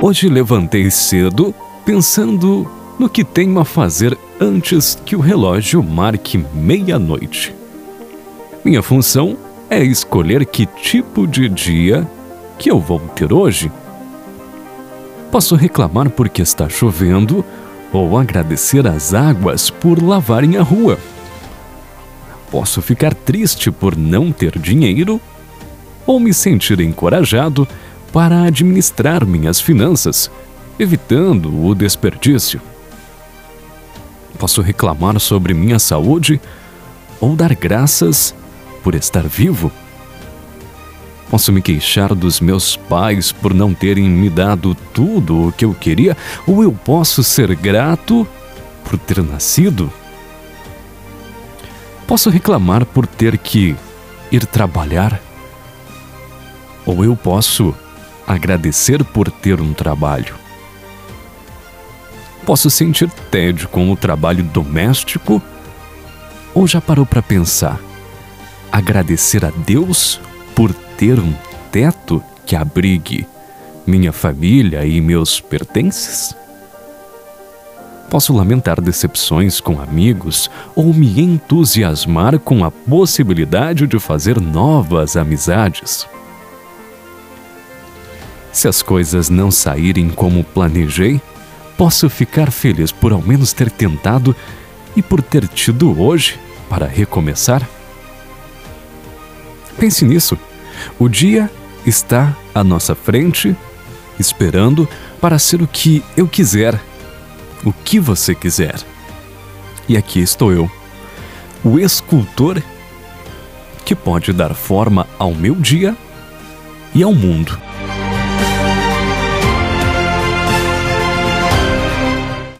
Hoje levantei cedo pensando no que tenho a fazer antes que o relógio marque meia-noite. Minha função é escolher que tipo de dia que eu vou ter hoje. Posso reclamar porque está chovendo ou agradecer às águas por lavarem a rua. Posso ficar triste por não ter dinheiro ou me sentir encorajado para administrar minhas finanças, evitando o desperdício. Posso reclamar sobre minha saúde ou dar graças por estar vivo. Posso me queixar dos meus pais por não terem me dado tudo o que eu queria, ou eu posso ser grato por ter nascido. Posso reclamar por ter que ir trabalhar, ou eu posso agradecer por ter um trabalho. Posso sentir tédio com o trabalho doméstico, ou já parou para pensar? Agradecer a Deus por ter um teto que abrigue minha família e meus pertences? Posso lamentar decepções com amigos ou me entusiasmar com a possibilidade de fazer novas amizades. Se as coisas não saírem como planejei, posso ficar feliz por ao menos ter tentado e por ter tido hoje para recomeçar? Pense nisso. O dia está à nossa frente, esperando para ser o que eu quiser, o que você quiser. E aqui estou eu, o escultor que pode dar forma ao meu dia e ao mundo.